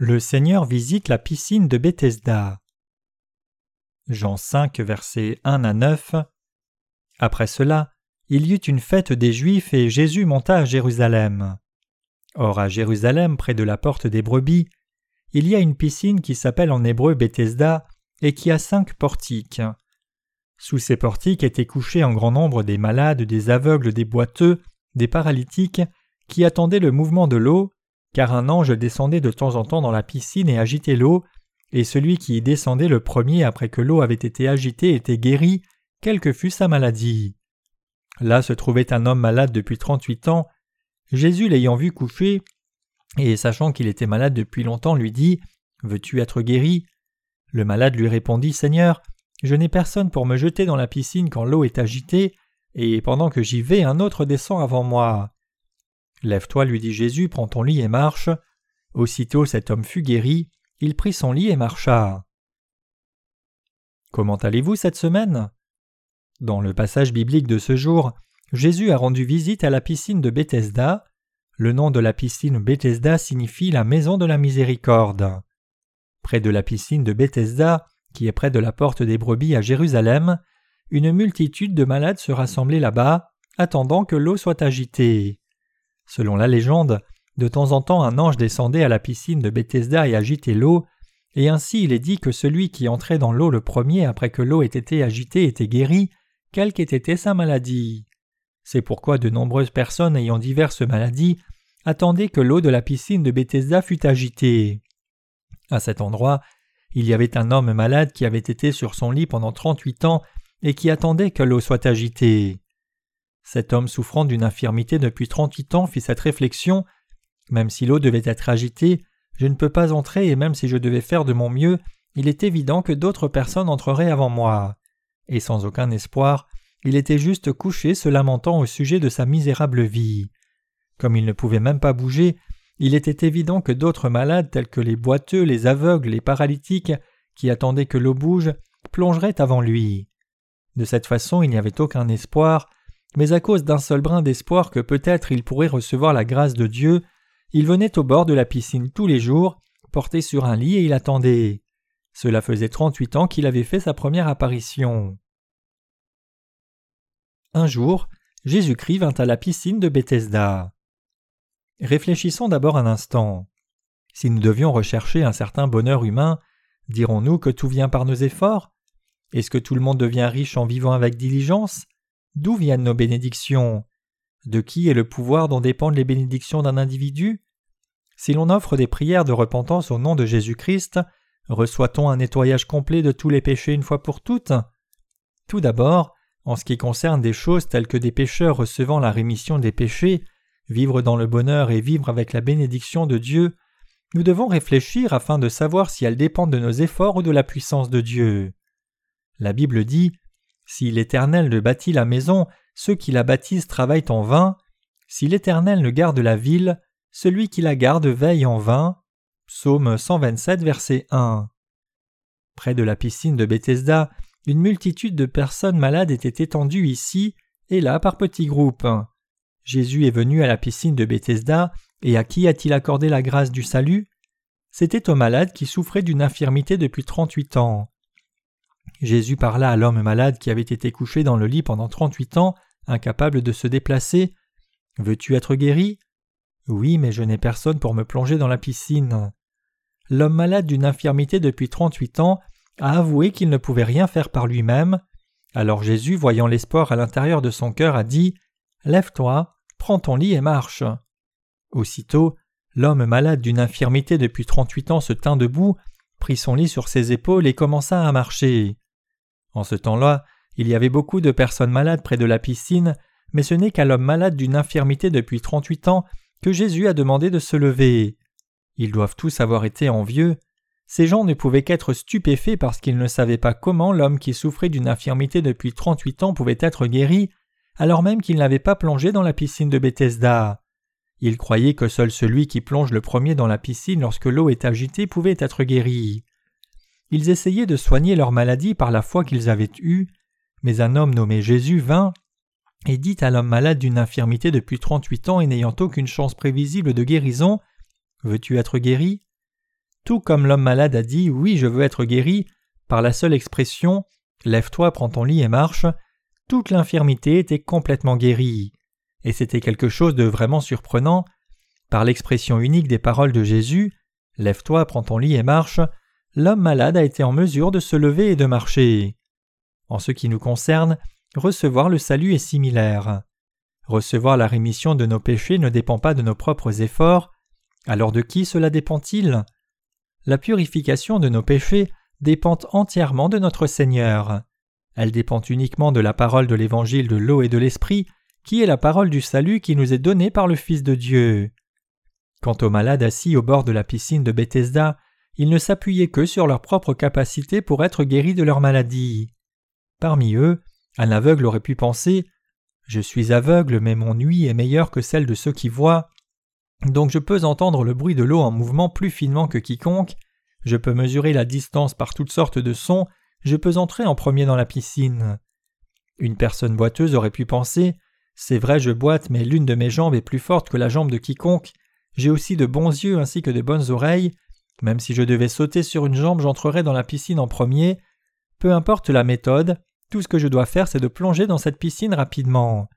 Le Seigneur visite la piscine de Bethesda. Jean 5, versets 1 à 9. Après cela, il y eut une fête des Juifs et Jésus monta à Jérusalem. Or à Jérusalem, près de la porte des brebis, il y a une piscine qui s'appelle en hébreu Bethesda et qui a cinq portiques. Sous ces portiques étaient couchés en grand nombre des malades, des aveugles, des boiteux, des paralytiques, qui attendaient le mouvement de l'eau, car un ange descendait de temps en temps dans la piscine et agitait l'eau, et celui qui y descendait le premier après que l'eau avait été agitée était guéri, quelle que fût sa maladie. Là se trouvait un homme malade depuis trente-huit ans. Jésus l'ayant vu coucher, et sachant qu'il était malade depuis longtemps, lui dit Veux-tu être guéri? Le malade lui répondit Seigneur, je n'ai personne pour me jeter dans la piscine quand l'eau est agitée, et pendant que j'y vais, un autre descend avant moi. Lève-toi, lui dit Jésus, prends ton lit et marche. Aussitôt cet homme fut guéri, il prit son lit et marcha. Comment allez-vous cette semaine? Dans le passage biblique de ce jour, Jésus a rendu visite à la piscine de Bethesda. Le nom de la piscine Bethesda signifie la maison de la miséricorde. Près de la piscine de Bethesda, qui est près de la porte des brebis à Jérusalem, une multitude de malades se rassemblaient là-bas, attendant que l'eau soit agitée. Selon la légende, de temps en temps un ange descendait à la piscine de Bethesda et agitait l'eau, et ainsi il est dit que celui qui entrait dans l'eau le premier après que l'eau ait été agitée était guéri, quelle qu'ait été sa maladie. C'est pourquoi de nombreuses personnes ayant diverses maladies attendaient que l'eau de la piscine de Bethesda fût agitée. À cet endroit, il y avait un homme malade qui avait été sur son lit pendant trente-huit ans et qui attendait que l'eau soit agitée. Cet homme souffrant d'une infirmité depuis trente-huit ans fit cette réflexion Même si l'eau devait être agitée, je ne peux pas entrer et même si je devais faire de mon mieux, il est évident que d'autres personnes entreraient avant moi. Et sans aucun espoir, il était juste couché se lamentant au sujet de sa misérable vie. Comme il ne pouvait même pas bouger, il était évident que d'autres malades tels que les boiteux, les aveugles, les paralytiques, qui attendaient que l'eau bouge, plongeraient avant lui. De cette façon il n'y avait aucun espoir, mais à cause d'un seul brin d'espoir que peut-être il pourrait recevoir la grâce de Dieu, il venait au bord de la piscine tous les jours, porté sur un lit et il attendait. Cela faisait trente-huit ans qu'il avait fait sa première apparition. Un jour, Jésus-Christ vint à la piscine de Bethesda. Réfléchissons d'abord un instant. Si nous devions rechercher un certain bonheur humain, dirons-nous que tout vient par nos efforts? Est-ce que tout le monde devient riche en vivant avec diligence? D'où viennent nos bénédictions? De qui est le pouvoir dont dépendent les bénédictions d'un individu? Si l'on offre des prières de repentance au nom de Jésus-Christ, reçoit-on un nettoyage complet de tous les péchés une fois pour toutes? Tout d'abord, en ce qui concerne des choses telles que des pécheurs recevant la rémission des péchés, vivre dans le bonheur et vivre avec la bénédiction de Dieu, nous devons réfléchir afin de savoir si elles dépendent de nos efforts ou de la puissance de Dieu. La Bible dit si l'Éternel ne bâtit la maison, ceux qui la bâtissent travaillent en vain. Si l'Éternel ne garde la ville, celui qui la garde veille en vain. Psaume 127, verset 1. Près de la piscine de Bethesda, une multitude de personnes malades étaient étendues ici et là par petits groupes. Jésus est venu à la piscine de Bethesda, et à qui a-t-il accordé la grâce du salut? C'était aux malades qui souffraient d'une infirmité depuis trente-huit ans. Jésus parla à l'homme malade qui avait été couché dans le lit pendant trente-huit ans, incapable de se déplacer. Veux-tu être guéri? Oui, mais je n'ai personne pour me plonger dans la piscine. L'homme malade d'une infirmité depuis trente-huit ans a avoué qu'il ne pouvait rien faire par lui-même. Alors Jésus, voyant l'espoir à l'intérieur de son cœur, a dit Lève-toi, prends ton lit et marche. Aussitôt, l'homme malade d'une infirmité depuis trente-huit ans se tint debout, prit son lit sur ses épaules et commença à marcher. En ce temps-là, il y avait beaucoup de personnes malades près de la piscine, mais ce n'est qu'à l'homme malade d'une infirmité depuis trente-huit ans que Jésus a demandé de se lever. Ils doivent tous avoir été envieux. Ces gens ne pouvaient qu'être stupéfaits parce qu'ils ne savaient pas comment l'homme qui souffrait d'une infirmité depuis trente-huit ans pouvait être guéri, alors même qu'il n'avait pas plongé dans la piscine de Bethesda. Ils croyaient que seul celui qui plonge le premier dans la piscine lorsque l'eau est agitée pouvait être guéri. Ils essayaient de soigner leur maladie par la foi qu'ils avaient eue, mais un homme nommé Jésus vint et dit à l'homme malade d'une infirmité depuis trente-huit ans et n'ayant aucune chance prévisible de guérison Veux-tu être guéri? Tout comme l'homme malade a dit Oui, je veux être guéri, par la seule expression Lève-toi, prends ton lit et marche, toute l'infirmité était complètement guérie. Et c'était quelque chose de vraiment surprenant. Par l'expression unique des paroles de Jésus Lève-toi, prends ton lit et marche, l'homme malade a été en mesure de se lever et de marcher. En ce qui nous concerne, recevoir le salut est similaire. Recevoir la rémission de nos péchés ne dépend pas de nos propres efforts. Alors de qui cela dépend-il? La purification de nos péchés dépend entièrement de notre Seigneur. Elle dépend uniquement de la parole de l'évangile de l'eau et de l'esprit, qui est la parole du salut qui nous est donnée par le Fils de Dieu. Quant aux malades assis au bord de la piscine de Bethesda, ils ne s'appuyaient que sur leur propre capacité pour être guéris de leur maladie. Parmi eux, un aveugle aurait pu penser Je suis aveugle, mais mon nuit est meilleure que celle de ceux qui voient. Donc je peux entendre le bruit de l'eau en mouvement plus finement que quiconque, je peux mesurer la distance par toutes sortes de sons, je peux entrer en premier dans la piscine. Une personne boiteuse aurait pu penser C'est vrai, je boite, mais l'une de mes jambes est plus forte que la jambe de quiconque. J'ai aussi de bons yeux ainsi que de bonnes oreilles. Même si je devais sauter sur une jambe, j'entrerais dans la piscine en premier. Peu importe la méthode, tout ce que je dois faire, c'est de plonger dans cette piscine rapidement.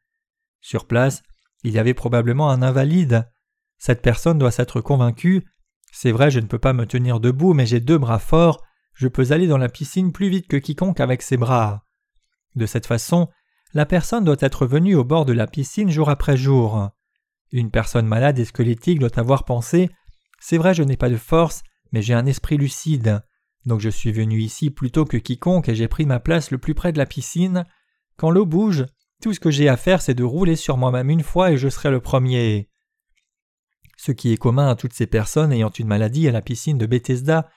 Sur place, il y avait probablement un invalide. Cette personne doit s'être convaincue c'est vrai, je ne peux pas me tenir debout, mais j'ai deux bras forts, je peux aller dans la piscine plus vite que quiconque avec ses bras. De cette façon, la personne doit être venue au bord de la piscine jour après jour. Une personne malade et squelettique doit avoir pensé C'est vrai, je n'ai pas de force, mais j'ai un esprit lucide. Donc je suis venu ici plus tôt que quiconque et j'ai pris ma place le plus près de la piscine. Quand l'eau bouge, tout ce que j'ai à faire c'est de rouler sur moi-même une fois et je serai le premier. Ce qui est commun à toutes ces personnes ayant une maladie à la piscine de Bethesda,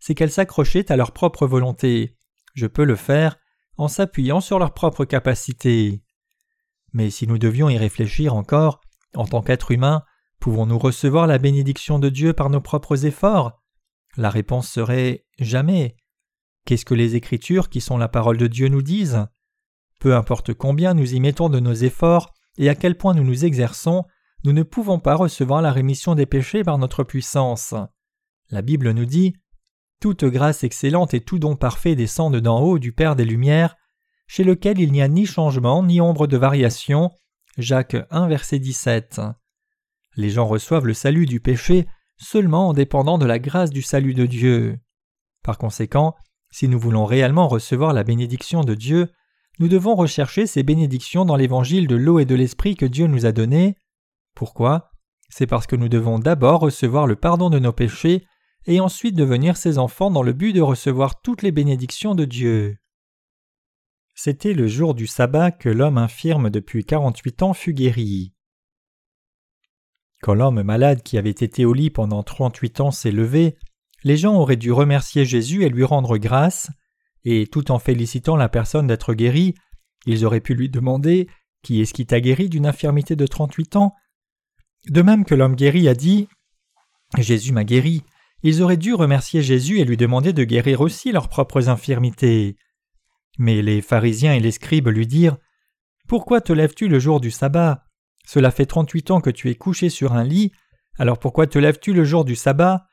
c'est qu'elles s'accrochaient à leur propre volonté. Je peux le faire en s'appuyant sur leur propre capacité. Mais si nous devions y réfléchir encore, en tant qu'être humain, pouvons-nous recevoir la bénédiction de Dieu par nos propres efforts? La réponse serait jamais. Qu'est-ce que les Écritures, qui sont la parole de Dieu, nous disent? Peu importe combien nous y mettons de nos efforts et à quel point nous nous exerçons, nous ne pouvons pas recevoir la rémission des péchés par notre puissance. La Bible nous dit Toute grâce excellente et tout don parfait descendent d'en haut du Père des Lumières, chez lequel il n'y a ni changement ni ombre de variation. Jacques 1, verset 17. Les gens reçoivent le salut du péché seulement en dépendant de la grâce du salut de Dieu. Par conséquent, si nous voulons réellement recevoir la bénédiction de Dieu, nous devons rechercher ces bénédictions dans l'évangile de l'eau et de l'esprit que Dieu nous a donné. Pourquoi? C'est parce que nous devons d'abord recevoir le pardon de nos péchés et ensuite devenir ses enfants dans le but de recevoir toutes les bénédictions de Dieu. C'était le jour du sabbat que l'homme infirme depuis quarante-huit ans fut guéri. Quand l'homme malade qui avait été au lit pendant trente-huit ans s'est levé, les gens auraient dû remercier Jésus et lui rendre grâce, et tout en félicitant la personne d'être guérie, ils auraient pu lui demander Qui est-ce qui t'a guéri d'une infirmité de trente-huit ans? De même que l'homme guéri a dit Jésus m'a guéri, ils auraient dû remercier Jésus et lui demander de guérir aussi leurs propres infirmités. Mais les pharisiens et les scribes lui dirent Pourquoi te lèves-tu le jour du sabbat? Cela fait trente-huit ans que tu es couché sur un lit, alors pourquoi te lèves-tu le jour du sabbat?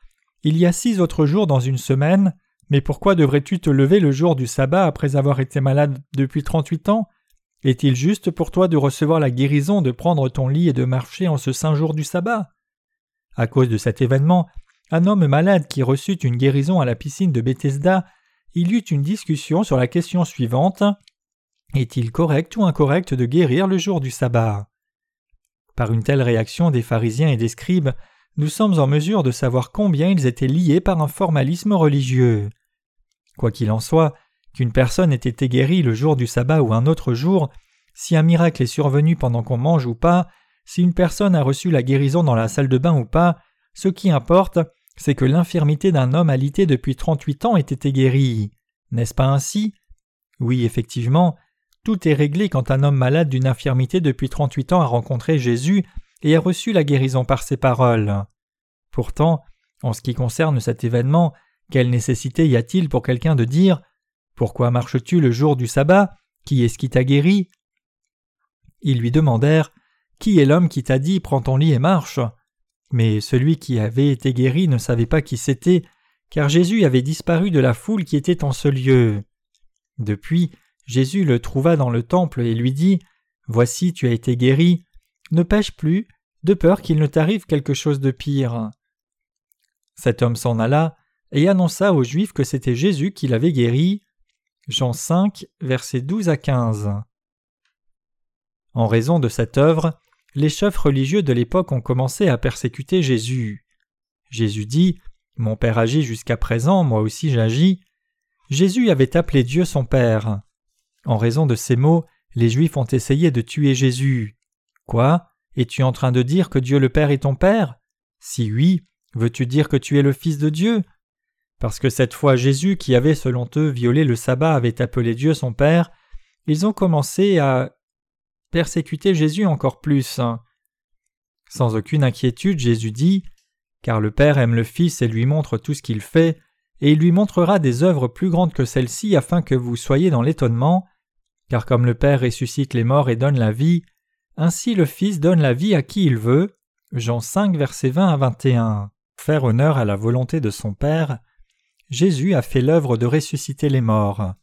Il y a six autres jours dans une semaine, mais pourquoi devrais-tu te lever le jour du sabbat après avoir été malade depuis trente-huit ans? Est-il juste pour toi de recevoir la guérison de prendre ton lit et de marcher en ce saint jour du sabbat? À cause de cet événement, un homme malade qui reçut une guérison à la piscine de Bethesda, il eut une discussion sur la question suivante Est-il correct ou incorrect de guérir le jour du sabbat? Par une telle réaction des pharisiens et des scribes, nous sommes en mesure de savoir combien ils étaient liés par un formalisme religieux. Quoi qu'il en soit, qu'une personne ait été guérie le jour du sabbat ou un autre jour, si un miracle est survenu pendant qu'on mange ou pas, si une personne a reçu la guérison dans la salle de bain ou pas, ce qui importe, c'est que l'infirmité d'un homme alité depuis trente-huit ans ait été guérie. N'est-ce pas ainsi? Oui, effectivement, tout est réglé quand un homme malade d'une infirmité depuis trente-huit ans a rencontré Jésus et a reçu la guérison par ses paroles. Pourtant, en ce qui concerne cet événement, quelle nécessité y a-t-il pour quelqu'un de dire pourquoi marches-tu le jour du sabbat? Qui est-ce qui t'a guéri? Ils lui demandèrent Qui est l'homme qui t'a dit Prends ton lit et marche? Mais celui qui avait été guéri ne savait pas qui c'était, car Jésus avait disparu de la foule qui était en ce lieu. Depuis, Jésus le trouva dans le temple et lui dit Voici, tu as été guéri, ne pêche plus, de peur qu'il ne t'arrive quelque chose de pire. Cet homme s'en alla et annonça aux Juifs que c'était Jésus qui l'avait guéri. Jean 5, versets 12 à 15. En raison de cette œuvre, les chefs religieux de l'époque ont commencé à persécuter Jésus. Jésus dit Mon Père agit jusqu'à présent, moi aussi j'agis. Jésus avait appelé Dieu son Père. En raison de ces mots, les Juifs ont essayé de tuer Jésus. Quoi? Es-tu en train de dire que Dieu le Père est ton Père? Si oui, veux-tu dire que tu es le Fils de Dieu? Parce que cette fois Jésus, qui avait selon eux violé le sabbat, avait appelé Dieu son Père, ils ont commencé à persécuter Jésus encore plus. Sans aucune inquiétude, Jésus dit Car le Père aime le Fils et lui montre tout ce qu'il fait, et il lui montrera des œuvres plus grandes que celles-ci afin que vous soyez dans l'étonnement, car comme le Père ressuscite les morts et donne la vie, ainsi le Fils donne la vie à qui il veut. Jean 5, versets 20 à 21. Faire honneur à la volonté de son Père, Jésus a fait l'œuvre de ressusciter les morts.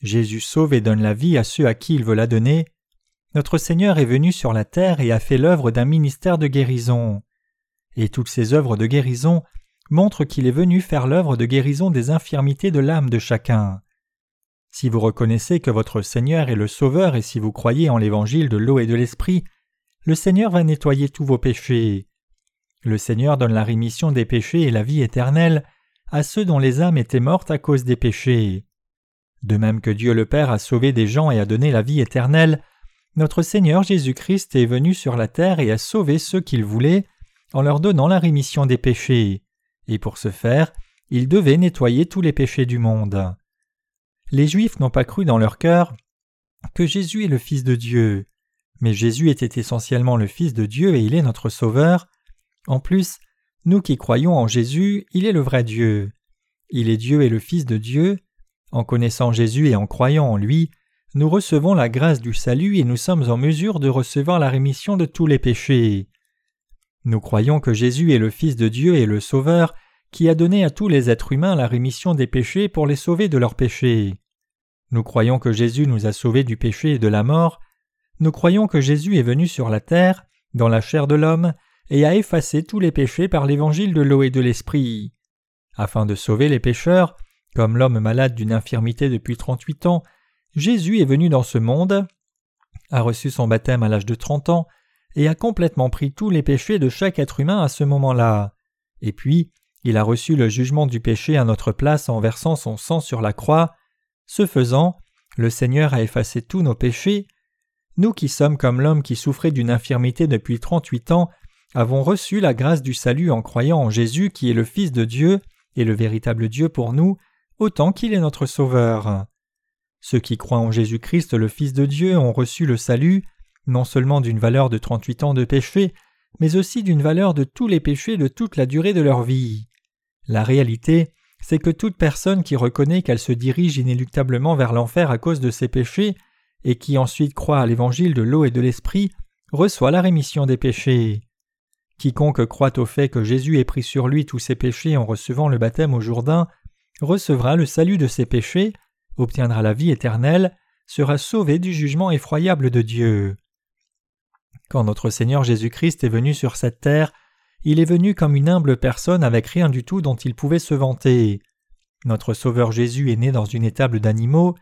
Jésus sauve et donne la vie à ceux à qui il veut la donner, notre Seigneur est venu sur la terre et a fait l'œuvre d'un ministère de guérison. Et toutes ces œuvres de guérison montrent qu'il est venu faire l'œuvre de guérison des infirmités de l'âme de chacun. Si vous reconnaissez que votre Seigneur est le Sauveur et si vous croyez en l'évangile de l'eau et de l'Esprit, le Seigneur va nettoyer tous vos péchés. Le Seigneur donne la rémission des péchés et la vie éternelle à ceux dont les âmes étaient mortes à cause des péchés. De même que Dieu le Père a sauvé des gens et a donné la vie éternelle, notre Seigneur Jésus-Christ est venu sur la terre et a sauvé ceux qu'il voulait en leur donnant la rémission des péchés, et pour ce faire, il devait nettoyer tous les péchés du monde. Les Juifs n'ont pas cru dans leur cœur que Jésus est le Fils de Dieu, mais Jésus était essentiellement le Fils de Dieu et il est notre Sauveur. En plus, nous qui croyons en Jésus, il est le vrai Dieu. Il est Dieu et le Fils de Dieu. En connaissant Jésus et en croyant en lui, nous recevons la grâce du salut et nous sommes en mesure de recevoir la rémission de tous les péchés. Nous croyons que Jésus est le Fils de Dieu et le Sauveur qui a donné à tous les êtres humains la rémission des péchés pour les sauver de leurs péchés. Nous croyons que Jésus nous a sauvés du péché et de la mort. Nous croyons que Jésus est venu sur la terre, dans la chair de l'homme, et a effacé tous les péchés par l'évangile de l'eau et de l'esprit. Afin de sauver les pécheurs, comme l'homme malade d'une infirmité depuis trente-huit ans, Jésus est venu dans ce monde, a reçu son baptême à l'âge de trente ans, et a complètement pris tous les péchés de chaque être humain à ce moment-là. Et puis, il a reçu le jugement du péché à notre place en versant son sang sur la croix. Ce faisant, le Seigneur a effacé tous nos péchés. Nous qui sommes comme l'homme qui souffrait d'une infirmité depuis trente-huit ans, avons reçu la grâce du salut en croyant en Jésus qui est le Fils de Dieu et le véritable Dieu pour nous, autant qu'il est notre Sauveur. Ceux qui croient en Jésus-Christ le Fils de Dieu ont reçu le salut, non seulement d'une valeur de trente-huit ans de péché, mais aussi d'une valeur de tous les péchés de toute la durée de leur vie. La réalité, c'est que toute personne qui reconnaît qu'elle se dirige inéluctablement vers l'enfer à cause de ses péchés, et qui ensuite croit à l'évangile de l'eau et de l'esprit, reçoit la rémission des péchés. Quiconque croit au fait que Jésus ait pris sur lui tous ses péchés en recevant le baptême au Jourdain recevra le salut de ses péchés obtiendra la vie éternelle, sera sauvé du jugement effroyable de Dieu. Quand notre Seigneur Jésus-Christ est venu sur cette terre, il est venu comme une humble personne avec rien du tout dont il pouvait se vanter. Notre Sauveur Jésus est né dans une étable d'animaux.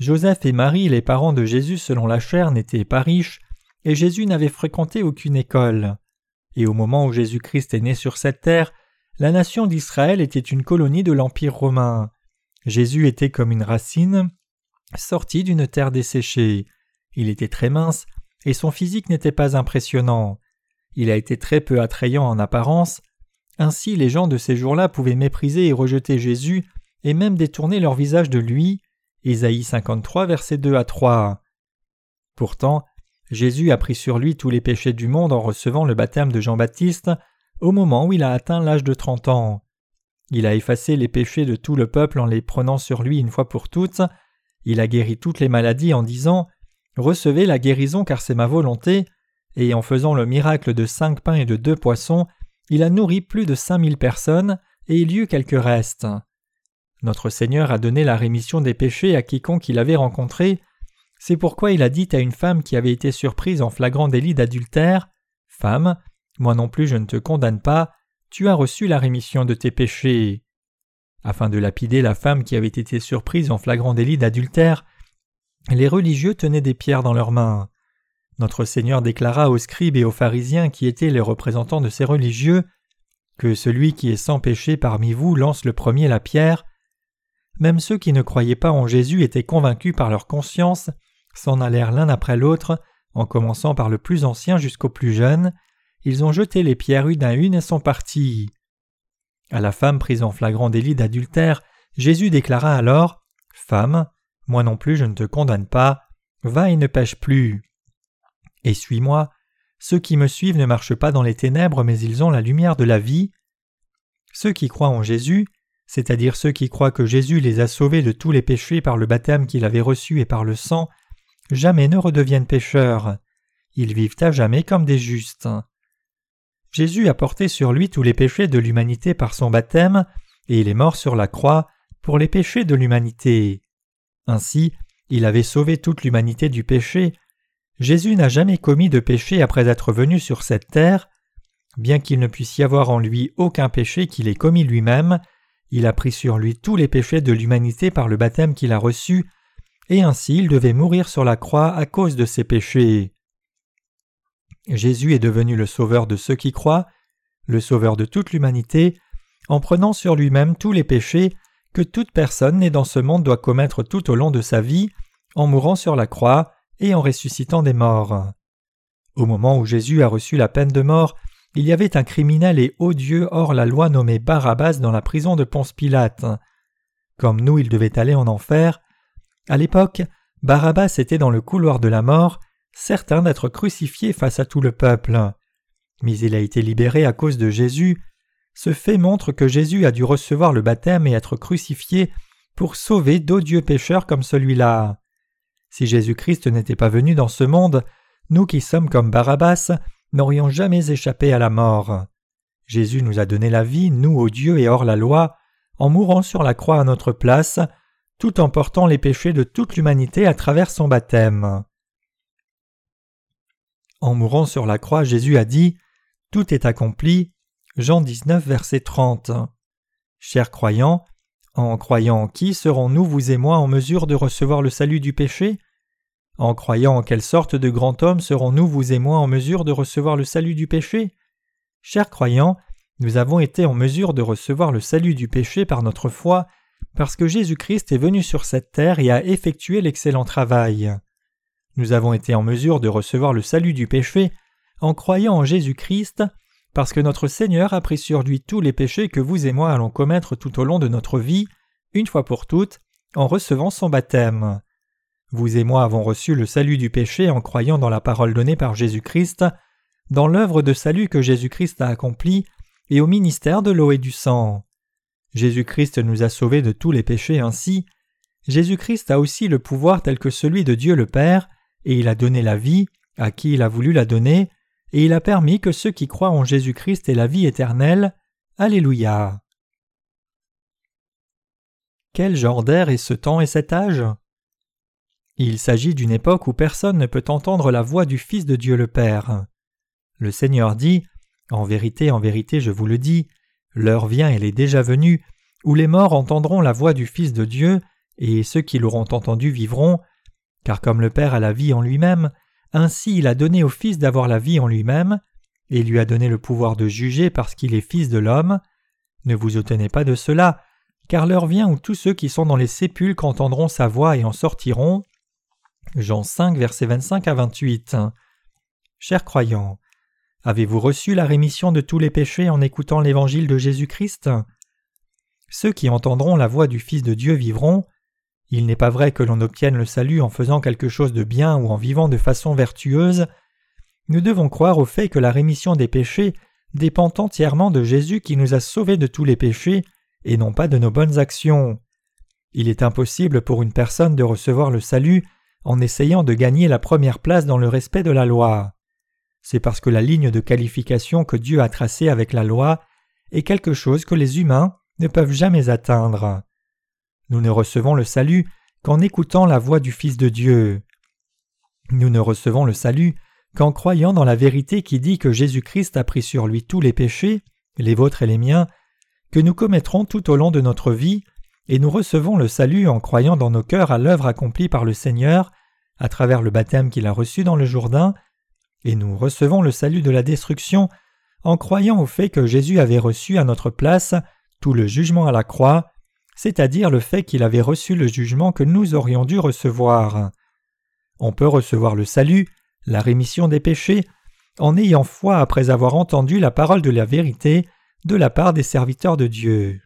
Joseph et Marie, les parents de Jésus selon la chair, n'étaient pas riches, et Jésus n'avait fréquenté aucune école. Et au moment où Jésus-Christ est né sur cette terre, la nation d'Israël était une colonie de l'Empire romain. Jésus était comme une racine sortie d'une terre desséchée. Il était très mince, et son physique n'était pas impressionnant. Il a été très peu attrayant en apparence. Ainsi les gens de ces jours-là pouvaient mépriser et rejeter Jésus, et même détourner leur visage de lui. Ésaïe 53, versets 2 à 3. Pourtant, Jésus a pris sur lui tous les péchés du monde en recevant le baptême de Jean-Baptiste au moment où il a atteint l'âge de trente ans. Il a effacé les péchés de tout le peuple en les prenant sur lui une fois pour toutes. Il a guéri toutes les maladies en disant Recevez la guérison car c'est ma volonté. Et en faisant le miracle de cinq pains et de deux poissons, il a nourri plus de cinq mille personnes et il y eut quelques restes. Notre Seigneur a donné la rémission des péchés à quiconque il avait rencontré, c'est pourquoi il a dit à une femme qui avait été surprise en flagrant délit d'adultère Femme, moi non plus je ne te condamne pas, tu as reçu la rémission de tes péchés. Afin de lapider la femme qui avait été surprise en flagrant délit d'adultère, les religieux tenaient des pierres dans leurs mains. Notre Seigneur déclara aux scribes et aux pharisiens qui étaient les représentants de ces religieux que celui qui est sans péché parmi vous lance le premier la pierre. Même ceux qui ne croyaient pas en Jésus étaient convaincus par leur conscience, s'en allèrent l'un après l'autre, en commençant par le plus ancien jusqu'au plus jeune. Ils ont jeté les pierres une à une et sont partis. À la femme prise en flagrant délit d'adultère, Jésus déclara alors Femme, moi non plus je ne te condamne pas, va et ne pêche plus. Et suis-moi, ceux qui me suivent ne marchent pas dans les ténèbres, mais ils ont la lumière de la vie. Ceux qui croient en Jésus, c'est-à-dire ceux qui croient que Jésus les a sauvés de tous les péchés par le baptême qu'il avait reçu et par le sang, jamais ne redeviennent pécheurs. Ils vivent à jamais comme des justes. Jésus a porté sur lui tous les péchés de l'humanité par son baptême, et il est mort sur la croix pour les péchés de l'humanité. Ainsi, il avait sauvé toute l'humanité du péché. Jésus n'a jamais commis de péché après être venu sur cette terre. Bien qu'il ne puisse y avoir en lui aucun péché qu'il ait commis lui-même, il a pris sur lui tous les péchés de l'humanité par le baptême qu'il a reçu, et ainsi il devait mourir sur la croix à cause de ses péchés. Jésus est devenu le sauveur de ceux qui croient, le sauveur de toute l'humanité, en prenant sur lui-même tous les péchés que toute personne née dans ce monde doit commettre tout au long de sa vie, en mourant sur la croix et en ressuscitant des morts. Au moment où Jésus a reçu la peine de mort, il y avait un criminel et odieux hors la loi nommé Barabbas dans la prison de Ponce Pilate. Comme nous, il devait aller en enfer. À l'époque, Barabbas était dans le couloir de la mort, certain d'être crucifié face à tout le peuple. Mais il a été libéré à cause de Jésus, ce fait montre que Jésus a dû recevoir le baptême et être crucifié pour sauver d'odieux pécheurs comme celui-là. Si Jésus-Christ n'était pas venu dans ce monde, nous qui sommes comme Barabbas n'aurions jamais échappé à la mort. Jésus nous a donné la vie, nous, odieux et hors la loi, en mourant sur la croix à notre place, tout en portant les péchés de toute l'humanité à travers son baptême. En mourant sur la croix, Jésus a dit Tout est accompli, Jean 19, verset 30. Chers croyants, en croyant en qui serons-nous, vous et moi, en mesure de recevoir le salut du péché? En croyant en quelle sorte de grand homme serons-nous, vous et moi, en mesure de recevoir le salut du péché? Chers croyants, nous avons été en mesure de recevoir le salut du péché par notre foi, parce que Jésus-Christ est venu sur cette terre et a effectué l'excellent travail. Nous avons été en mesure de recevoir le salut du péché en croyant en Jésus-Christ parce que notre Seigneur a pris sur lui tous les péchés que vous et moi allons commettre tout au long de notre vie, une fois pour toutes, en recevant son baptême. Vous et moi avons reçu le salut du péché en croyant dans la parole donnée par Jésus-Christ, dans l'œuvre de salut que Jésus-Christ a accomplie, et au ministère de l'eau et du sang. Jésus-Christ nous a sauvés de tous les péchés ainsi. Jésus-Christ a aussi le pouvoir tel que celui de Dieu le Père, et il a donné la vie à qui il a voulu la donner, et il a permis que ceux qui croient en Jésus-Christ aient la vie éternelle. Alléluia. Quel genre d'air est ce temps et cet âge? Il s'agit d'une époque où personne ne peut entendre la voix du Fils de Dieu le Père. Le Seigneur dit En vérité, en vérité, je vous le dis, l'heure vient, elle est déjà venue, où les morts entendront la voix du Fils de Dieu, et ceux qui l'auront entendu vivront, car comme le Père a la vie en lui-même, ainsi il a donné au Fils d'avoir la vie en lui-même, et lui a donné le pouvoir de juger parce qu'il est Fils de l'homme. Ne vous étonnez pas de cela, car l'heure vient où tous ceux qui sont dans les sépulcres entendront sa voix et en sortiront. Jean 5, versets 25 à 28. Chers croyants, avez-vous reçu la rémission de tous les péchés en écoutant l'évangile de Jésus-Christ? Ceux qui entendront la voix du Fils de Dieu vivront, il n'est pas vrai que l'on obtienne le salut en faisant quelque chose de bien ou en vivant de façon vertueuse. Nous devons croire au fait que la rémission des péchés dépend entièrement de Jésus qui nous a sauvés de tous les péchés et non pas de nos bonnes actions. Il est impossible pour une personne de recevoir le salut en essayant de gagner la première place dans le respect de la loi. C'est parce que la ligne de qualification que Dieu a tracée avec la loi est quelque chose que les humains ne peuvent jamais atteindre. Nous ne recevons le salut qu'en écoutant la voix du Fils de Dieu. Nous ne recevons le salut qu'en croyant dans la vérité qui dit que Jésus-Christ a pris sur lui tous les péchés, les vôtres et les miens, que nous commettrons tout au long de notre vie, et nous recevons le salut en croyant dans nos cœurs à l'œuvre accomplie par le Seigneur, à travers le baptême qu'il a reçu dans le Jourdain, et nous recevons le salut de la destruction en croyant au fait que Jésus avait reçu à notre place tout le jugement à la croix, c'est-à-dire le fait qu'il avait reçu le jugement que nous aurions dû recevoir. On peut recevoir le salut, la rémission des péchés, en ayant foi après avoir entendu la parole de la vérité de la part des serviteurs de Dieu.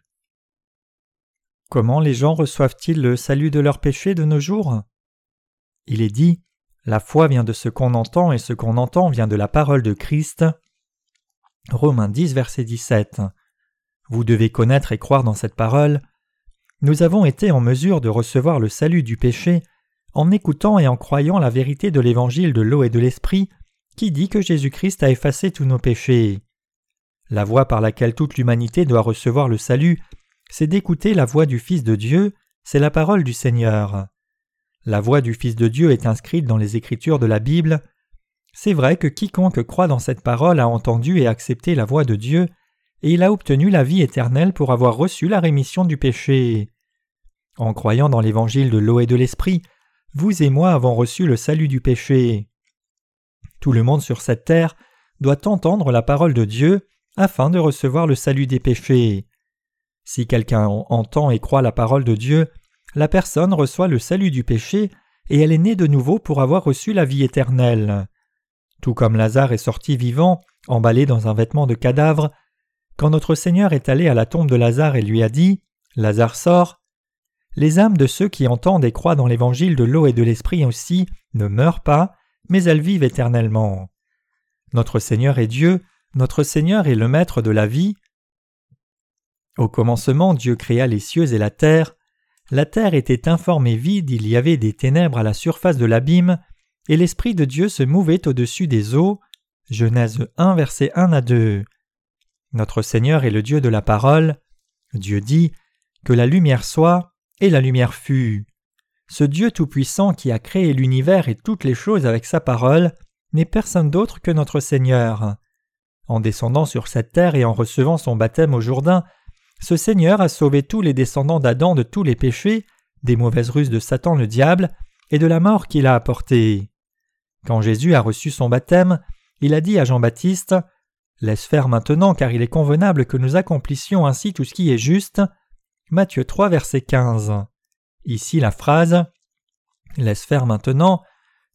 Comment les gens reçoivent-ils le salut de leurs péchés de nos jours? Il est dit La foi vient de ce qu'on entend et ce qu'on entend vient de la parole de Christ. Romains 10, verset 17. Vous devez connaître et croire dans cette parole. Nous avons été en mesure de recevoir le salut du péché en écoutant et en croyant la vérité de l'évangile de l'eau et de l'esprit qui dit que Jésus-Christ a effacé tous nos péchés. La voie par laquelle toute l'humanité doit recevoir le salut, c'est d'écouter la voix du Fils de Dieu, c'est la parole du Seigneur. La voix du Fils de Dieu est inscrite dans les Écritures de la Bible. C'est vrai que quiconque croit dans cette parole a entendu et accepté la voix de Dieu, et il a obtenu la vie éternelle pour avoir reçu la rémission du péché. En croyant dans l'évangile de l'eau et de l'esprit, vous et moi avons reçu le salut du péché. Tout le monde sur cette terre doit entendre la parole de Dieu afin de recevoir le salut des péchés. Si quelqu'un entend et croit la parole de Dieu, la personne reçoit le salut du péché et elle est née de nouveau pour avoir reçu la vie éternelle. Tout comme Lazare est sorti vivant, emballé dans un vêtement de cadavre, quand notre Seigneur est allé à la tombe de Lazare et lui a dit Lazare sort, les âmes de ceux qui entendent et croient dans l'évangile de l'eau et de l'esprit aussi ne meurent pas, mais elles vivent éternellement. Notre Seigneur est Dieu, notre Seigneur est le Maître de la vie. Au commencement Dieu créa les cieux et la terre. La terre était informée vide, il y avait des ténèbres à la surface de l'abîme, et l'Esprit de Dieu se mouvait au-dessus des eaux. Genèse 1, verset 1 à 2. Notre Seigneur est le Dieu de la parole. Dieu dit Que la lumière soit, et la lumière fut. Ce Dieu Tout-Puissant qui a créé l'univers et toutes les choses avec sa parole n'est personne d'autre que notre Seigneur. En descendant sur cette terre et en recevant son baptême au Jourdain, ce Seigneur a sauvé tous les descendants d'Adam de tous les péchés, des mauvaises ruses de Satan le diable, et de la mort qu'il a apportée. Quand Jésus a reçu son baptême, il a dit à Jean-Baptiste Laisse faire maintenant, car il est convenable que nous accomplissions ainsi tout ce qui est juste. Matthieu 3, verset 15. Ici, la phrase Laisse faire maintenant,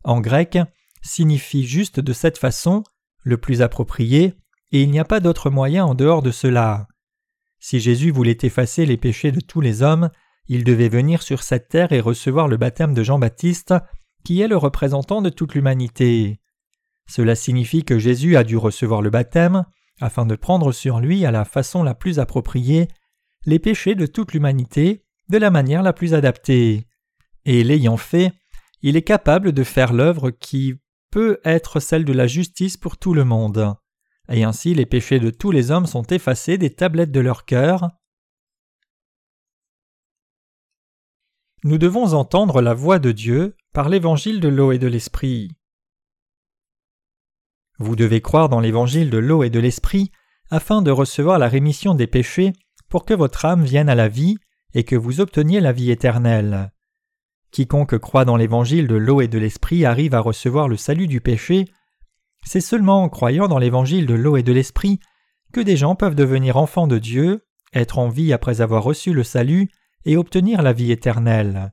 en grec, signifie juste de cette façon, le plus approprié, et il n'y a pas d'autre moyen en dehors de cela. Si Jésus voulait effacer les péchés de tous les hommes, il devait venir sur cette terre et recevoir le baptême de Jean-Baptiste, qui est le représentant de toute l'humanité. Cela signifie que Jésus a dû recevoir le baptême afin de prendre sur lui à la façon la plus appropriée les péchés de toute l'humanité de la manière la plus adaptée. Et l'ayant fait, il est capable de faire l'œuvre qui peut être celle de la justice pour tout le monde. Et ainsi les péchés de tous les hommes sont effacés des tablettes de leur cœur. Nous devons entendre la voix de Dieu par l'évangile de l'eau et de l'esprit. Vous devez croire dans l'évangile de l'eau et de l'esprit afin de recevoir la rémission des péchés que votre âme vienne à la vie et que vous obteniez la vie éternelle. Quiconque croit dans l'évangile de l'eau et de l'esprit arrive à recevoir le salut du péché. C'est seulement en croyant dans l'évangile de l'eau et de l'esprit que des gens peuvent devenir enfants de Dieu, être en vie après avoir reçu le salut et obtenir la vie éternelle.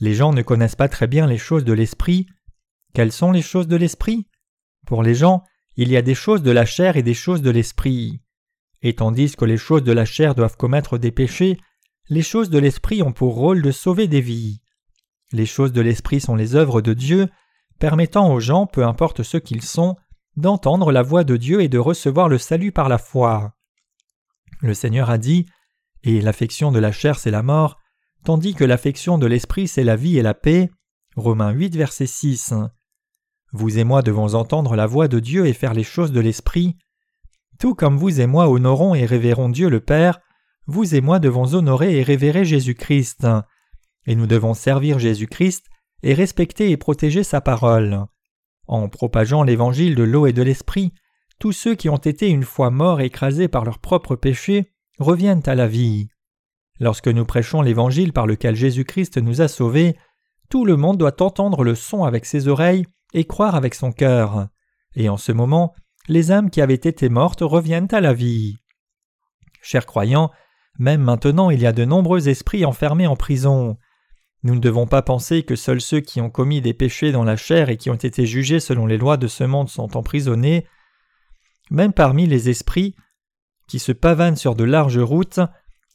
Les gens ne connaissent pas très bien les choses de l'esprit. Quelles sont les choses de l'esprit? Pour les gens, il y a des choses de la chair et des choses de l'esprit. Et tandis que les choses de la chair doivent commettre des péchés, les choses de l'esprit ont pour rôle de sauver des vies. Les choses de l'esprit sont les œuvres de Dieu, permettant aux gens, peu importe ce qu'ils sont, d'entendre la voix de Dieu et de recevoir le salut par la foi. Le Seigneur a dit Et l'affection de la chair c'est la mort, tandis que l'affection de l'esprit c'est la vie et la paix. Romains 8, verset 6. Vous et moi devons entendre la voix de Dieu et faire les choses de l'Esprit. Tout comme vous et moi honorons et révérons Dieu le Père, vous et moi devons honorer et révérer Jésus-Christ. Et nous devons servir Jésus-Christ et respecter et protéger sa parole. En propageant l'évangile de l'eau et de l'esprit, tous ceux qui ont été une fois morts écrasés par leurs propres péchés reviennent à la vie. Lorsque nous prêchons l'évangile par lequel Jésus-Christ nous a sauvés, tout le monde doit entendre le son avec ses oreilles et croire avec son cœur. Et en ce moment, les âmes qui avaient été mortes reviennent à la vie. Chers croyants, même maintenant il y a de nombreux esprits enfermés en prison. Nous ne devons pas penser que seuls ceux qui ont commis des péchés dans la chair et qui ont été jugés selon les lois de ce monde sont emprisonnés. Même parmi les esprits qui se pavanent sur de larges routes,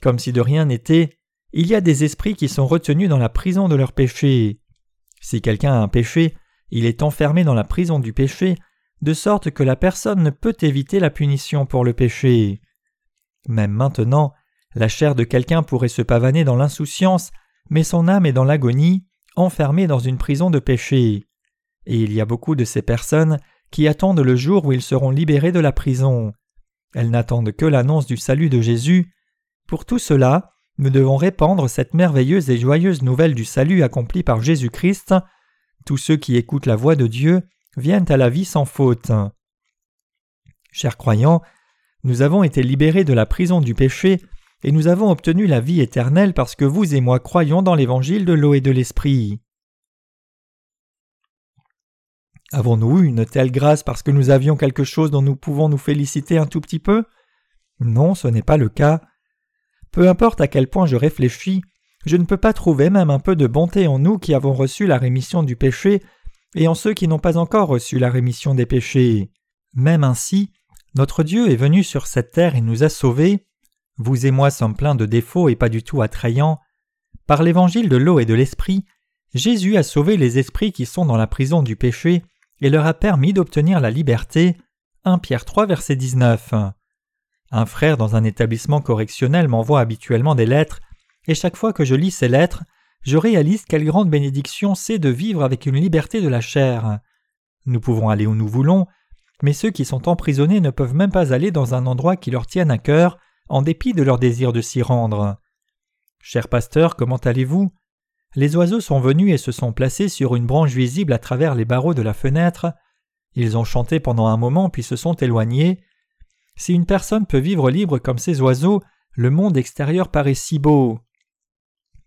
comme si de rien n'était, il y a des esprits qui sont retenus dans la prison de leurs péchés. Si quelqu'un a un péché, il est enfermé dans la prison du péché, de sorte que la personne ne peut éviter la punition pour le péché. Même maintenant, la chair de quelqu'un pourrait se pavaner dans l'insouciance mais son âme est dans l'agonie, enfermée dans une prison de péché. Et il y a beaucoup de ces personnes qui attendent le jour où ils seront libérés de la prison. Elles n'attendent que l'annonce du salut de Jésus. Pour tout cela, nous devons répandre cette merveilleuse et joyeuse nouvelle du salut accompli par Jésus-Christ. Tous ceux qui écoutent la voix de Dieu viennent à la vie sans faute. Chers croyants, nous avons été libérés de la prison du péché et nous avons obtenu la vie éternelle parce que vous et moi croyons dans l'évangile de l'eau et de l'esprit. Avons-nous eu une telle grâce parce que nous avions quelque chose dont nous pouvons nous féliciter un tout petit peu? Non, ce n'est pas le cas. Peu importe à quel point je réfléchis, je ne peux pas trouver même un peu de bonté en nous qui avons reçu la rémission du péché et en ceux qui n'ont pas encore reçu la rémission des péchés. Même ainsi, notre Dieu est venu sur cette terre et nous a sauvés, vous et moi sommes pleins de défauts et pas du tout attrayants. Par l'évangile de l'eau et de l'esprit, Jésus a sauvé les esprits qui sont dans la prison du péché et leur a permis d'obtenir la liberté. 1 Pierre 3 verset 19. Un frère dans un établissement correctionnel m'envoie habituellement des lettres, et chaque fois que je lis ces lettres, je réalise quelle grande bénédiction c'est de vivre avec une liberté de la chair. Nous pouvons aller où nous voulons, mais ceux qui sont emprisonnés ne peuvent même pas aller dans un endroit qui leur tienne à cœur en dépit de leur désir de s'y rendre. Cher pasteur, comment allez-vous? Les oiseaux sont venus et se sont placés sur une branche visible à travers les barreaux de la fenêtre. Ils ont chanté pendant un moment puis se sont éloignés. Si une personne peut vivre libre comme ces oiseaux, le monde extérieur paraît si beau.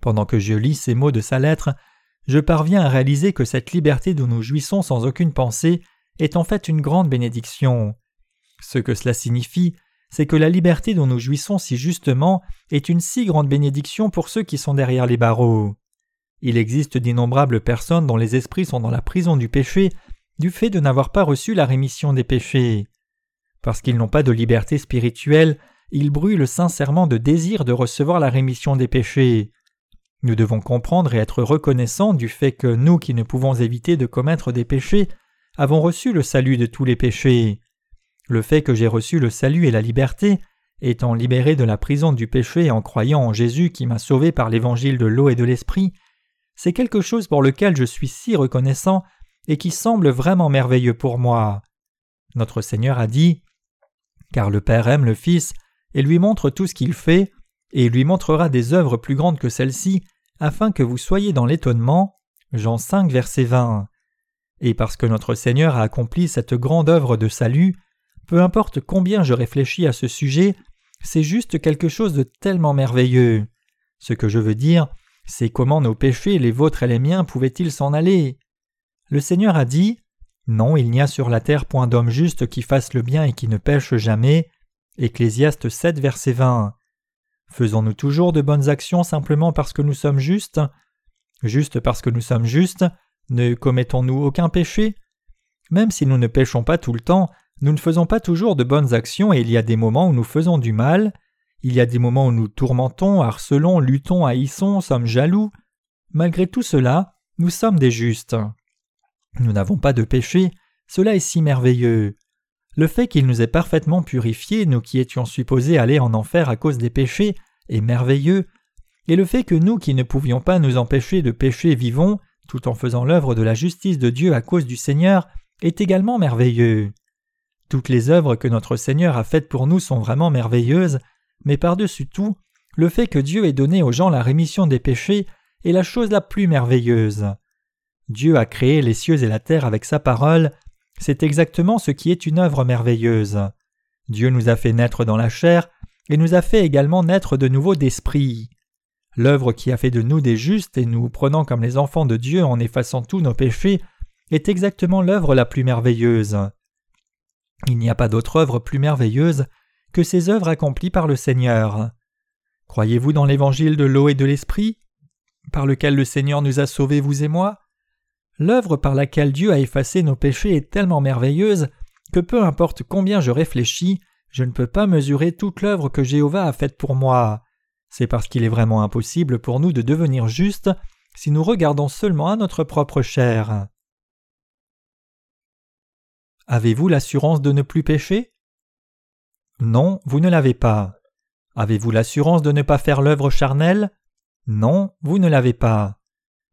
Pendant que je lis ces mots de sa lettre, je parviens à réaliser que cette liberté dont nous jouissons sans aucune pensée est en fait une grande bénédiction. Ce que cela signifie, c'est que la liberté dont nous jouissons si justement est une si grande bénédiction pour ceux qui sont derrière les barreaux. Il existe d'innombrables personnes dont les esprits sont dans la prison du péché du fait de n'avoir pas reçu la rémission des péchés. Parce qu'ils n'ont pas de liberté spirituelle, ils brûlent sincèrement de désir de recevoir la rémission des péchés. Nous devons comprendre et être reconnaissants du fait que nous qui ne pouvons éviter de commettre des péchés avons reçu le salut de tous les péchés. Le fait que j'ai reçu le salut et la liberté, étant libéré de la prison du péché en croyant en Jésus qui m'a sauvé par l'évangile de l'eau et de l'esprit, c'est quelque chose pour lequel je suis si reconnaissant et qui semble vraiment merveilleux pour moi. Notre Seigneur a dit Car le Père aime le Fils et lui montre tout ce qu'il fait, et lui montrera des œuvres plus grandes que celles-ci, afin que vous soyez dans l'étonnement. Jean 5, verset 20. Et parce que notre Seigneur a accompli cette grande œuvre de salut, peu importe combien je réfléchis à ce sujet, c'est juste quelque chose de tellement merveilleux. Ce que je veux dire, c'est comment nos péchés, les vôtres et les miens, pouvaient-ils s'en aller? Le Seigneur a dit Non, il n'y a sur la terre point d'homme juste qui fasse le bien et qui ne pêche jamais. Ecclésiaste 7, verset 20. Faisons-nous toujours de bonnes actions simplement parce que nous sommes justes? Juste parce que nous sommes justes, ne commettons-nous aucun péché? Même si nous ne péchons pas tout le temps, nous ne faisons pas toujours de bonnes actions et il y a des moments où nous faisons du mal, il y a des moments où nous tourmentons, harcelons, luttons, haïssons, sommes jaloux. Malgré tout cela, nous sommes des justes. Nous n'avons pas de péché, cela est si merveilleux. Le fait qu'il nous ait parfaitement purifiés, nous qui étions supposés aller en enfer à cause des péchés, est merveilleux, et le fait que nous qui ne pouvions pas nous empêcher de pécher vivons, tout en faisant l'œuvre de la justice de Dieu à cause du Seigneur, est également merveilleux. Toutes les œuvres que notre Seigneur a faites pour nous sont vraiment merveilleuses, mais par-dessus tout, le fait que Dieu ait donné aux gens la rémission des péchés est la chose la plus merveilleuse. Dieu a créé les cieux et la terre avec sa parole, c'est exactement ce qui est une œuvre merveilleuse. Dieu nous a fait naître dans la chair et nous a fait également naître de nouveau d'esprit. L'œuvre qui a fait de nous des justes et nous prenant comme les enfants de Dieu en effaçant tous nos péchés est exactement l'œuvre la plus merveilleuse. Il n'y a pas d'autre œuvre plus merveilleuse que ces œuvres accomplies par le Seigneur. Croyez-vous dans l'évangile de l'eau et de l'esprit, par lequel le Seigneur nous a sauvés, vous et moi? L'œuvre par laquelle Dieu a effacé nos péchés est tellement merveilleuse que peu importe combien je réfléchis, je ne peux pas mesurer toute l'œuvre que Jéhovah a faite pour moi. C'est parce qu'il est vraiment impossible pour nous de devenir justes si nous regardons seulement à notre propre chair. Avez-vous l'assurance de ne plus pécher? Non, vous ne l'avez pas. Avez-vous l'assurance de ne pas faire l'œuvre charnelle? Non, vous ne l'avez pas.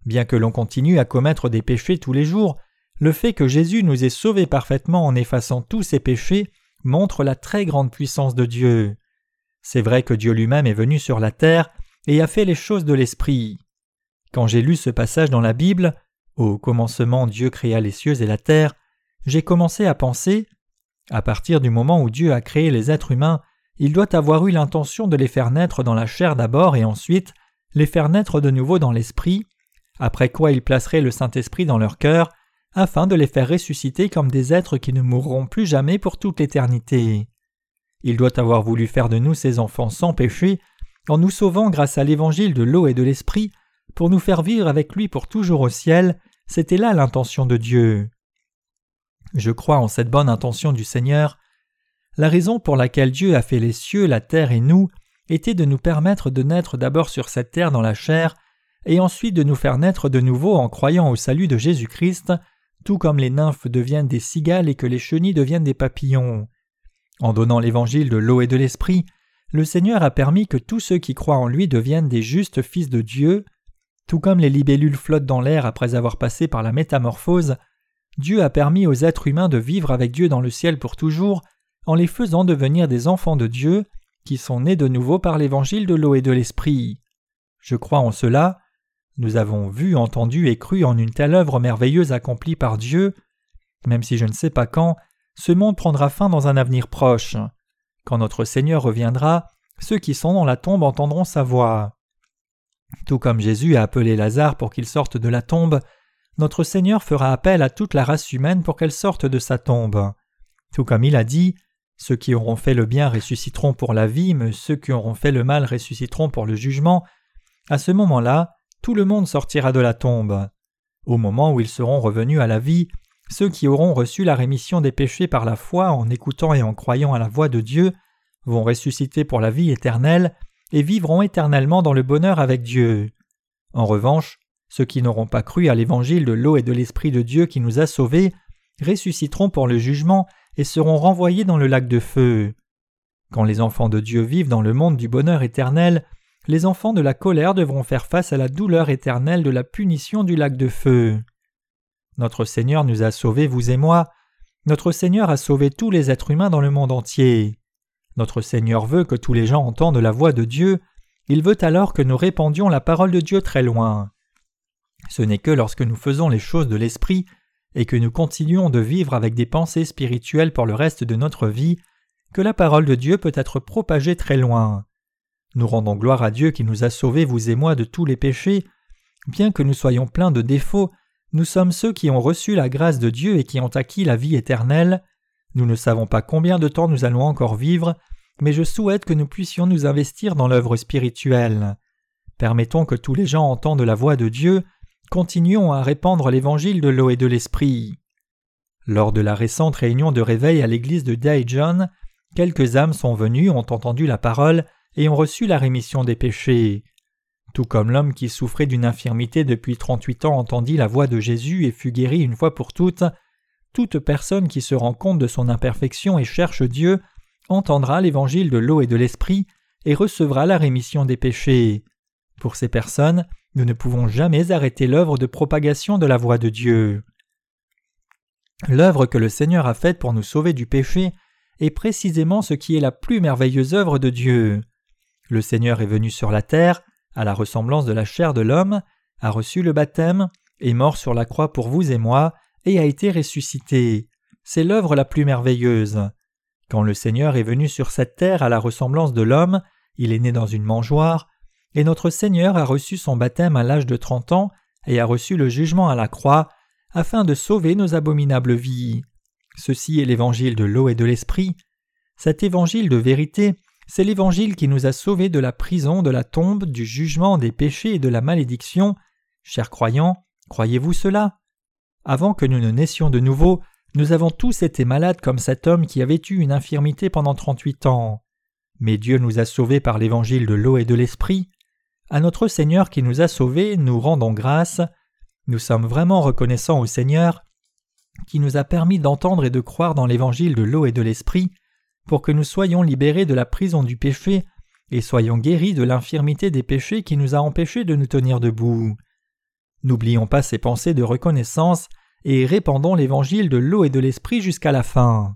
Bien que l'on continue à commettre des péchés tous les jours, le fait que Jésus nous ait sauvés parfaitement en effaçant tous ses péchés montre la très grande puissance de Dieu. C'est vrai que Dieu lui-même est venu sur la terre et a fait les choses de l'Esprit. Quand j'ai lu ce passage dans la Bible, Au commencement Dieu créa les cieux et la terre, j'ai commencé à penser à partir du moment où Dieu a créé les êtres humains, il doit avoir eu l'intention de les faire naître dans la chair d'abord et ensuite les faire naître de nouveau dans l'esprit, après quoi il placerait le Saint-Esprit dans leur cœur, afin de les faire ressusciter comme des êtres qui ne mourront plus jamais pour toute l'éternité. Il doit avoir voulu faire de nous ses enfants sans péché, en nous sauvant grâce à l'évangile de l'eau et de l'esprit, pour nous faire vivre avec lui pour toujours au ciel, c'était là l'intention de Dieu. Je crois en cette bonne intention du Seigneur. La raison pour laquelle Dieu a fait les cieux, la terre et nous était de nous permettre de naître d'abord sur cette terre dans la chair, et ensuite de nous faire naître de nouveau en croyant au salut de Jésus-Christ, tout comme les nymphes deviennent des cigales et que les chenilles deviennent des papillons. En donnant l'évangile de l'eau et de l'esprit, le Seigneur a permis que tous ceux qui croient en lui deviennent des justes fils de Dieu. Tout comme les libellules flottent dans l'air après avoir passé par la métamorphose, Dieu a permis aux êtres humains de vivre avec Dieu dans le ciel pour toujours en les faisant devenir des enfants de Dieu qui sont nés de nouveau par l'évangile de l'eau et de l'esprit. Je crois en cela. Nous avons vu, entendu et cru en une telle œuvre merveilleuse accomplie par Dieu. Même si je ne sais pas quand, ce monde prendra fin dans un avenir proche. Quand notre Seigneur reviendra, ceux qui sont dans la tombe entendront sa voix. Tout comme Jésus a appelé Lazare pour qu'il sorte de la tombe, notre Seigneur fera appel à toute la race humaine pour qu'elle sorte de sa tombe. Tout comme il a dit, ceux qui auront fait le bien ressusciteront pour la vie, mais ceux qui auront fait le mal ressusciteront pour le jugement. À ce moment-là, tout le monde sortira de la tombe. Au moment où ils seront revenus à la vie, ceux qui auront reçu la rémission des péchés par la foi en écoutant et en croyant à la voix de Dieu vont ressusciter pour la vie éternelle et vivront éternellement dans le bonheur avec Dieu. En revanche, ceux qui n'auront pas cru à l'évangile de l'eau et de l'Esprit de Dieu qui nous a sauvés ressusciteront pour le jugement et seront renvoyés dans le lac de feu. Quand les enfants de Dieu vivent dans le monde du bonheur éternel, les enfants de la colère devront faire face à la douleur éternelle de la punition du lac de feu. Notre Seigneur nous a sauvés, vous et moi. Notre Seigneur a sauvé tous les êtres humains dans le monde entier. Notre Seigneur veut que tous les gens entendent la voix de Dieu. Il veut alors que nous répandions la parole de Dieu très loin. Ce n'est que lorsque nous faisons les choses de l'Esprit et que nous continuons de vivre avec des pensées spirituelles pour le reste de notre vie que la parole de Dieu peut être propagée très loin. Nous rendons gloire à Dieu qui nous a sauvés, vous et moi, de tous les péchés. Bien que nous soyons pleins de défauts, nous sommes ceux qui ont reçu la grâce de Dieu et qui ont acquis la vie éternelle. Nous ne savons pas combien de temps nous allons encore vivre, mais je souhaite que nous puissions nous investir dans l'œuvre spirituelle. Permettons que tous les gens entendent la voix de Dieu, continuons à répandre l'évangile de l'eau et de l'esprit. Lors de la récente réunion de réveil à l'église de Daejeon, quelques âmes sont venues, ont entendu la parole et ont reçu la rémission des péchés. Tout comme l'homme qui souffrait d'une infirmité depuis trente-huit ans entendit la voix de Jésus et fut guéri une fois pour toutes, toute personne qui se rend compte de son imperfection et cherche Dieu entendra l'évangile de l'eau et de l'esprit et recevra la rémission des péchés. Pour ces personnes, nous ne pouvons jamais arrêter l'œuvre de propagation de la voix de Dieu. L'œuvre que le Seigneur a faite pour nous sauver du péché est précisément ce qui est la plus merveilleuse œuvre de Dieu. Le Seigneur est venu sur la terre, à la ressemblance de la chair de l'homme, a reçu le baptême, est mort sur la croix pour vous et moi, et a été ressuscité. C'est l'œuvre la plus merveilleuse. Quand le Seigneur est venu sur cette terre à la ressemblance de l'homme, il est né dans une mangeoire, et notre Seigneur a reçu son baptême à l'âge de trente ans et a reçu le jugement à la croix, afin de sauver nos abominables vies. Ceci est l'évangile de l'eau et de l'esprit. Cet évangile de vérité, c'est l'évangile qui nous a sauvés de la prison, de la tombe, du jugement, des péchés et de la malédiction. Chers croyants, croyez-vous cela? Avant que nous ne naissions de nouveau, nous avons tous été malades comme cet homme qui avait eu une infirmité pendant trente-huit ans. Mais Dieu nous a sauvés par l'évangile de l'eau et de l'esprit. À notre Seigneur qui nous a sauvés, nous rendons grâce. Nous sommes vraiment reconnaissants au Seigneur qui nous a permis d'entendre et de croire dans l'évangile de l'eau et de l'esprit, pour que nous soyons libérés de la prison du péché et soyons guéris de l'infirmité des péchés qui nous a empêchés de nous tenir debout. N'oublions pas ces pensées de reconnaissance et répandons l'évangile de l'eau et de l'esprit jusqu'à la fin.